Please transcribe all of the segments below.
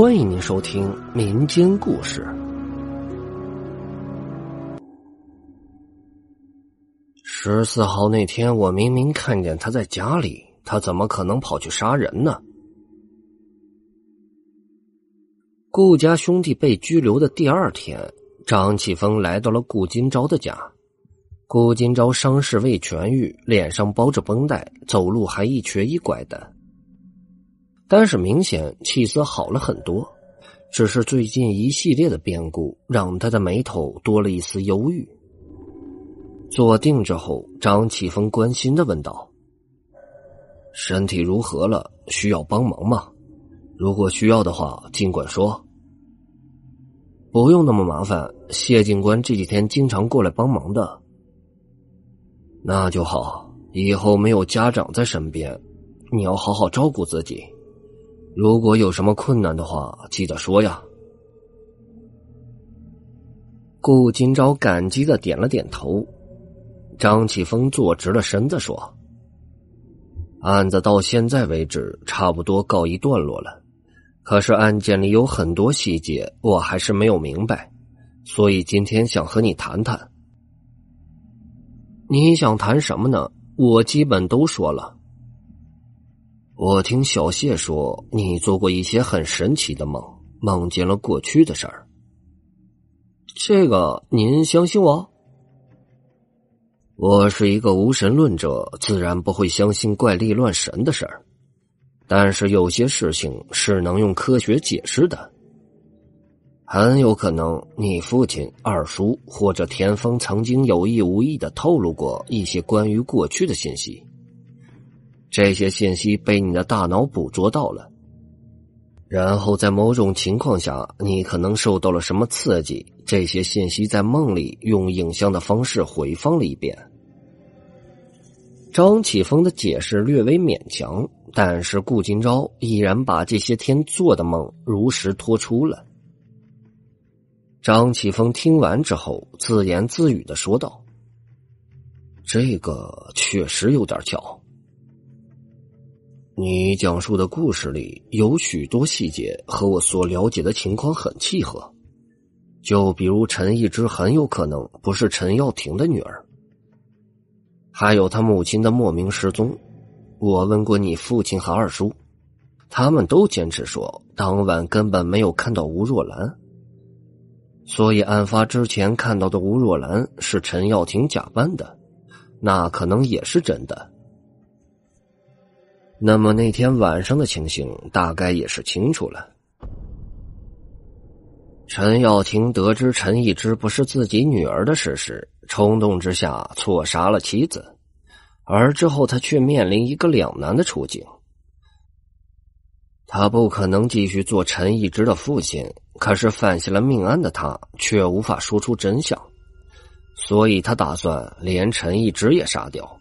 欢迎您收听民间故事。十四号那天，我明明看见他在家里，他怎么可能跑去杀人呢？顾家兄弟被拘留的第二天，张启峰来到了顾金钊的家。顾金钊伤势未痊愈，脸上包着绷带，走路还一瘸一拐的。但是明显气色好了很多，只是最近一系列的变故让他的眉头多了一丝忧郁。坐定之后，张启峰关心的问道：“身体如何了？需要帮忙吗？如果需要的话，尽管说。不用那么麻烦，谢警官这几天经常过来帮忙的。那就好。以后没有家长在身边，你要好好照顾自己。如果有什么困难的话，记得说呀。”顾金钊感激的点了点头。张启峰坐直了身子说：“案子到现在为止差不多告一段落了，可是案件里有很多细节我还是没有明白，所以今天想和你谈谈。你想谈什么呢？我基本都说了。我听小谢说你做过一些很神奇的梦，梦见了过去的事儿。这个您相信我？”我是一个无神论者，自然不会相信怪力乱神的事儿。但是有些事情是能用科学解释的。很有可能你父亲、二叔或者田丰曾经有意无意的透露过一些关于过去的信息。这些信息被你的大脑捕捉到了，然后在某种情况下，你可能受到了什么刺激，这些信息在梦里用影像的方式回放了一遍。张启峰的解释略微勉强，但是顾金钊依然把这些天做的梦如实托出了。张启峰听完之后，自言自语的说道：“这个确实有点巧。你讲述的故事里有许多细节和我所了解的情况很契合，就比如陈一之很有可能不是陈耀廷的女儿。”还有他母亲的莫名失踪，我问过你父亲和二叔，他们都坚持说当晚根本没有看到吴若兰，所以案发之前看到的吴若兰是陈耀庭假扮的，那可能也是真的。那么那天晚上的情形大概也是清楚了。陈耀庭得知陈一之不是自己女儿的事实，冲动之下错杀了妻子，而之后他却面临一个两难的处境。他不可能继续做陈一之的父亲，可是犯下了命案的他却无法说出真相，所以他打算连陈一之也杀掉。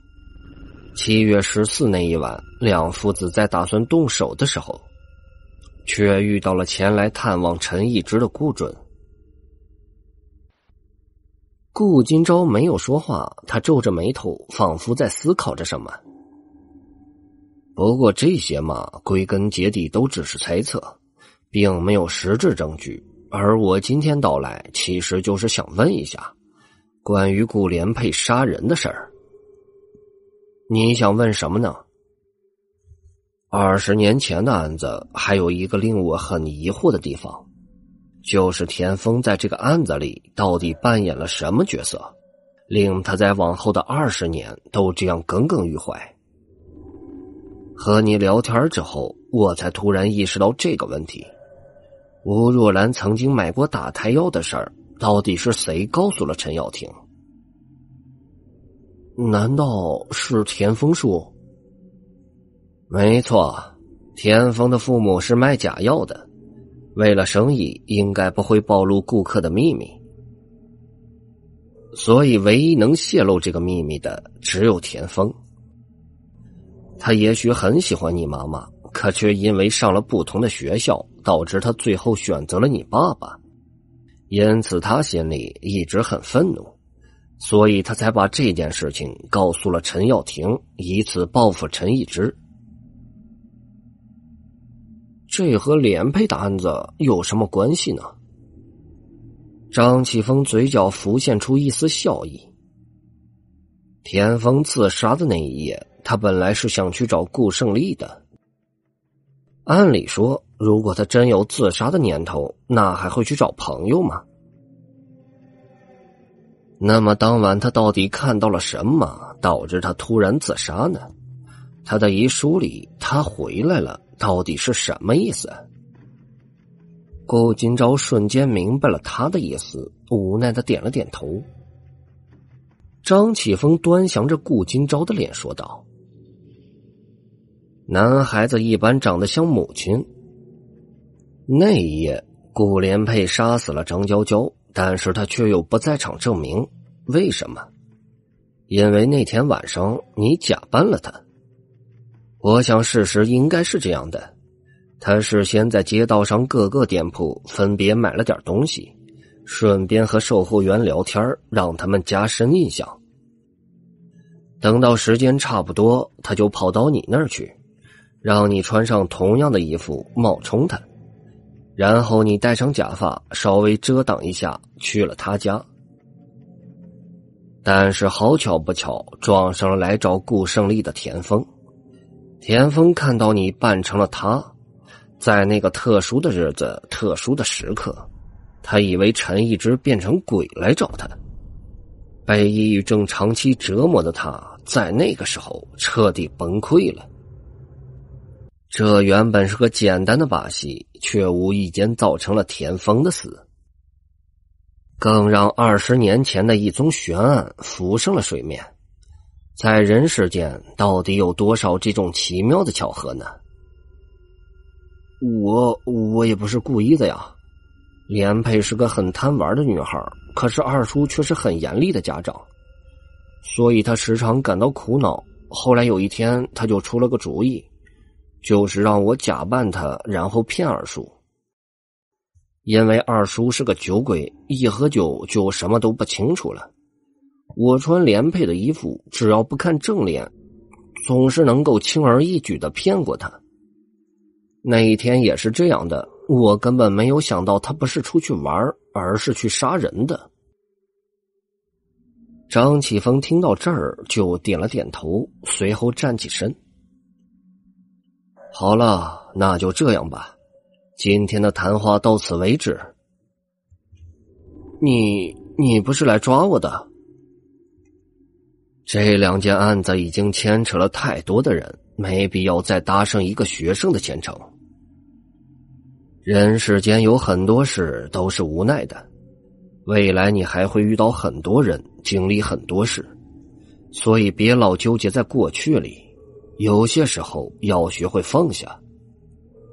七月十四那一晚，两父子在打算动手的时候。却遇到了前来探望陈一之的顾准。顾金钊没有说话，他皱着眉头，仿佛在思考着什么。不过这些嘛，归根结底都只是猜测，并没有实质证据。而我今天到来，其实就是想问一下，关于顾连佩杀人的事儿。你想问什么呢？二十年前的案子，还有一个令我很疑惑的地方，就是田丰在这个案子里到底扮演了什么角色，令他在往后的二十年都这样耿耿于怀。和你聊天之后，我才突然意识到这个问题：吴若兰曾经买过打胎药的事儿，到底是谁告诉了陈耀庭？难道是田丰叔？没错，田丰的父母是卖假药的，为了生意，应该不会暴露顾客的秘密，所以唯一能泄露这个秘密的只有田丰。他也许很喜欢你妈妈，可却因为上了不同的学校，导致他最后选择了你爸爸，因此他心里一直很愤怒，所以他才把这件事情告诉了陈耀庭，以此报复陈一之。这和连配的案子有什么关系呢？张启峰嘴角浮现出一丝笑意。田丰自杀的那一夜，他本来是想去找顾胜利的。按理说，如果他真有自杀的念头，那还会去找朋友吗？那么当晚他到底看到了什么，导致他突然自杀呢？他的遗书里，他回来了，到底是什么意思？顾金朝瞬间明白了他的意思，无奈的点了点头。张启峰端详着顾金朝的脸，说道：“男孩子一般长得像母亲。那一夜，顾连佩杀死了张娇娇，但是他却有不在场证明。为什么？因为那天晚上你假扮了他。我想事实应该是这样的。”他事先在街道上各个店铺分别买了点东西，顺便和售货员聊天，让他们加深印象。等到时间差不多，他就跑到你那儿去，让你穿上同样的衣服冒充他，然后你戴上假发，稍微遮挡一下，去了他家。但是好巧不巧，撞上了来找顾胜利的田丰。田丰看到你扮成了他。在那个特殊的日子、特殊的时刻，他以为陈一之变成鬼来找他。被抑郁症长期折磨的他，在那个时候彻底崩溃了。这原本是个简单的把戏，却无意间造成了田丰的死，更让二十年前的一宗悬案浮上了水面。在人世间，到底有多少这种奇妙的巧合呢？我我也不是故意的呀，连佩是个很贪玩的女孩，可是二叔却是很严厉的家长，所以他时常感到苦恼。后来有一天，他就出了个主意，就是让我假扮他，然后骗二叔。因为二叔是个酒鬼，一喝酒就什么都不清楚了。我穿连配的衣服，只要不看正脸，总是能够轻而易举的骗过他。那一天也是这样的，我根本没有想到他不是出去玩，而是去杀人的。张启峰听到这儿就点了点头，随后站起身。好了，那就这样吧，今天的谈话到此为止。你你不是来抓我的？这两件案子已经牵扯了太多的人。没必要再搭上一个学生的前程。人世间有很多事都是无奈的，未来你还会遇到很多人，经历很多事，所以别老纠结在过去里。有些时候要学会放下，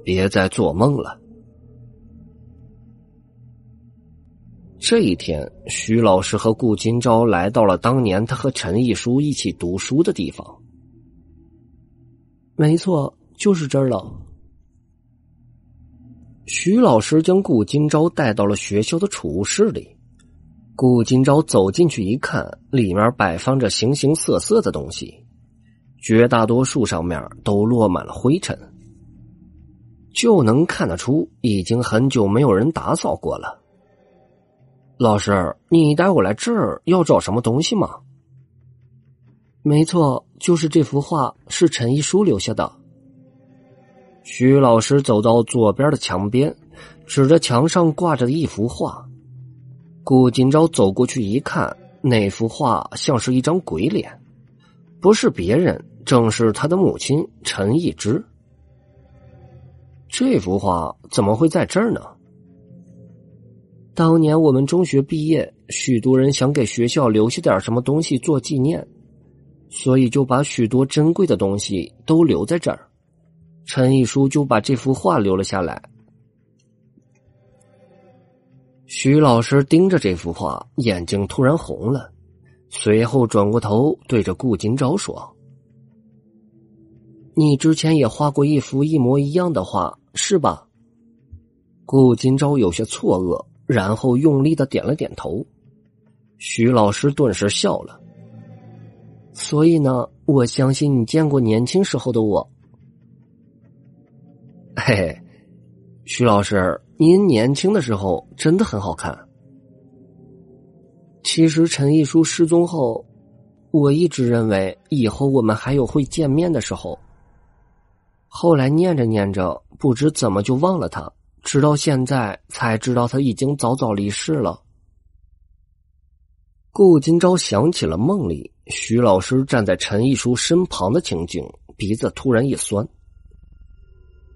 别再做梦了。这一天，徐老师和顾金朝来到了当年他和陈一书一起读书的地方。没错，就是这儿了。徐老师将顾金朝带到了学校的储物室里。顾金朝走进去一看，里面摆放着形形色色的东西，绝大多数上面都落满了灰尘，就能看得出已经很久没有人打扫过了。老师，你带我来这儿要找什么东西吗？没错，就是这幅画是陈一书留下的。徐老师走到左边的墙边，指着墙上挂着的一幅画。顾今朝走过去一看，那幅画像是一张鬼脸，不是别人，正是他的母亲陈一之。这幅画怎么会在这儿呢？当年我们中学毕业，许多人想给学校留下点什么东西做纪念。所以就把许多珍贵的东西都留在这儿，陈一书就把这幅画留了下来。徐老师盯着这幅画，眼睛突然红了，随后转过头对着顾金朝说：“你之前也画过一幅一模一样的画，是吧？”顾金朝有些错愕，然后用力的点了点头。徐老师顿时笑了。所以呢，我相信你见过年轻时候的我。嘿嘿，徐老师，您年轻的时候真的很好看。其实陈一书失踪后，我一直认为以后我们还有会见面的时候。后来念着念着，不知怎么就忘了他，直到现在才知道他已经早早离世了。顾金钊想起了梦里徐老师站在陈一书身旁的情景，鼻子突然一酸。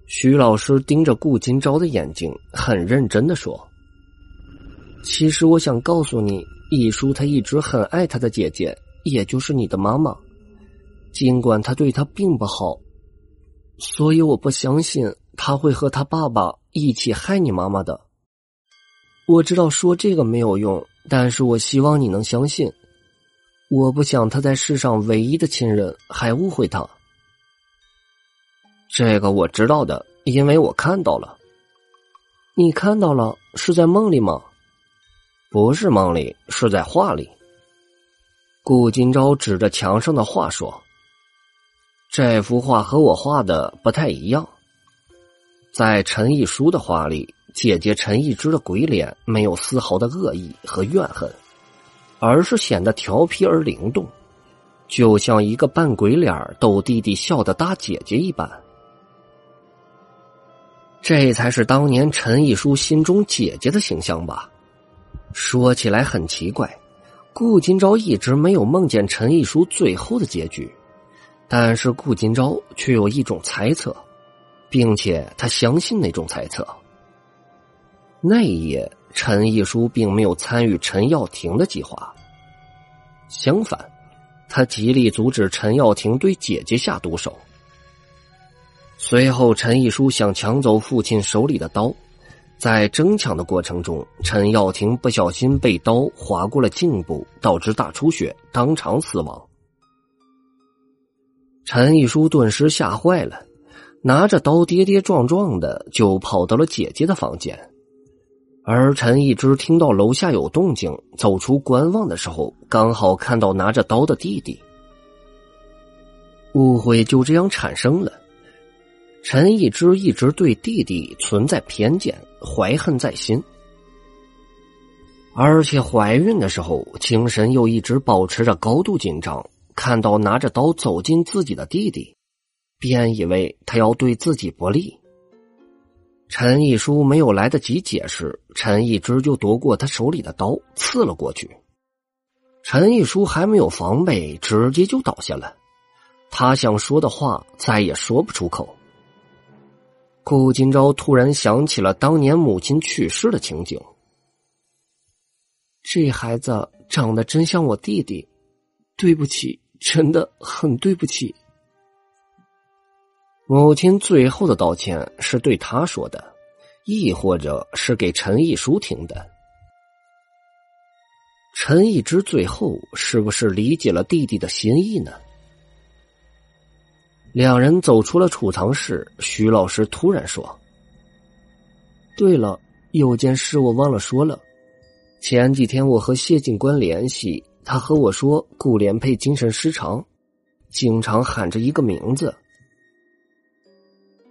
徐老师盯着顾金钊的眼睛，很认真的说：“其实我想告诉你，易叔他一直很爱他的姐姐，也就是你的妈妈。尽管他对他并不好，所以我不相信他会和他爸爸一起害你妈妈的。我知道说这个没有用，但是我希望你能相信。我不想他在世上唯一的亲人还误会他。”这个我知道的，因为我看到了。你看到了，是在梦里吗？不是梦里，是在画里。顾金钊指着墙上的画说：“这幅画和我画的不太一样。在陈一书的画里，姐姐陈一之的鬼脸没有丝毫的恶意和怨恨，而是显得调皮而灵动，就像一个扮鬼脸逗弟弟笑的大姐姐一般。”这才是当年陈一书心中姐姐的形象吧？说起来很奇怪，顾金钊一直没有梦见陈一书最后的结局，但是顾金钊却有一种猜测，并且他相信那种猜测。那一夜，陈一书并没有参与陈耀庭的计划，相反，他极力阻止陈耀庭对姐姐下毒手。随后，陈一书想抢走父亲手里的刀，在争抢的过程中，陈耀庭不小心被刀划过了颈部，导致大出血，当场死亡。陈一书顿时吓坏了，拿着刀跌跌撞撞的就跑到了姐姐的房间。而陈一之听到楼下有动静，走出观望的时候，刚好看到拿着刀的弟弟，误会就这样产生了。陈一之一直对弟弟存在偏见，怀恨在心，而且怀孕的时候精神又一直保持着高度紧张。看到拿着刀走进自己的弟弟，便以为他要对自己不利。陈一书没有来得及解释，陈一之就夺过他手里的刀，刺了过去。陈一书还没有防备，直接就倒下了。他想说的话再也说不出口。顾金钊突然想起了当年母亲去世的情景。这孩子长得真像我弟弟，对不起，真的很对不起。母亲最后的道歉是对他说的，亦或者是给陈毅书听的。陈毅之最后是不是理解了弟弟的心意呢？两人走出了储藏室，徐老师突然说：“对了，有件事我忘了说了。前几天我和谢警官联系，他和我说顾连佩精神失常，经常喊着一个名字。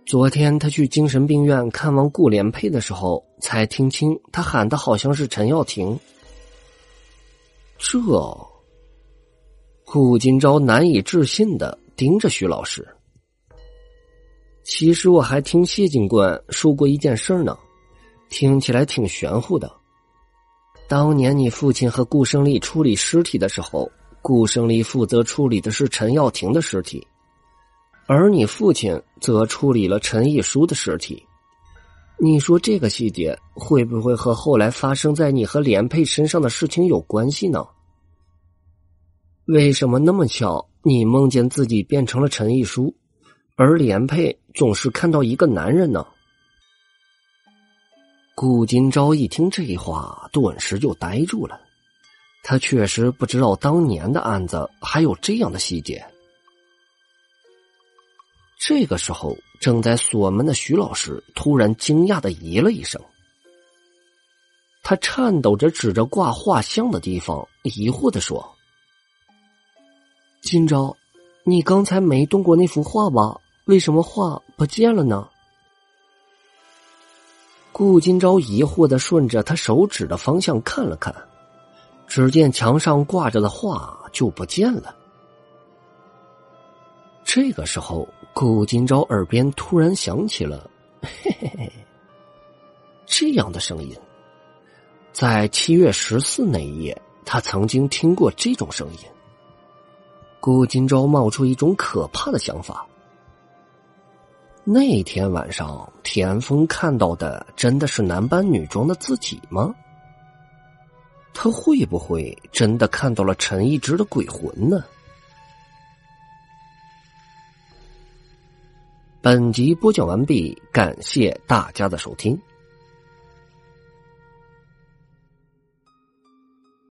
昨天他去精神病院看望顾连佩的时候，才听清他喊的好像是陈耀庭。这……”顾金钊难以置信的。盯着徐老师。其实我还听谢警官说过一件事呢，听起来挺玄乎的。当年你父亲和顾胜利处理尸体的时候，顾胜利负责处理的是陈耀庭的尸体，而你父亲则处理了陈毅书的尸体。你说这个细节会不会和后来发生在你和连佩身上的事情有关系呢？为什么那么巧？你梦见自己变成了陈一书，而连佩总是看到一个男人呢？顾金钊一听这话，顿时就呆住了。他确实不知道当年的案子还有这样的细节。这个时候，正在锁门的徐老师突然惊讶的咦了一声，他颤抖着指着挂画像的地方，疑惑的说。金钊，你刚才没动过那幅画吧？为什么画不见了呢？顾金朝疑惑的顺着他手指的方向看了看，只见墙上挂着的画就不见了。这个时候，顾金朝耳边突然响起了“ 嘿嘿嘿”这样的声音。在七月十四那一夜，他曾经听过这种声音。顾金朝冒出一种可怕的想法。那天晚上，田丰看到的真的是男扮女装的自己吗？他会不会真的看到了陈一之的鬼魂呢？本集播讲完毕，感谢大家的收听。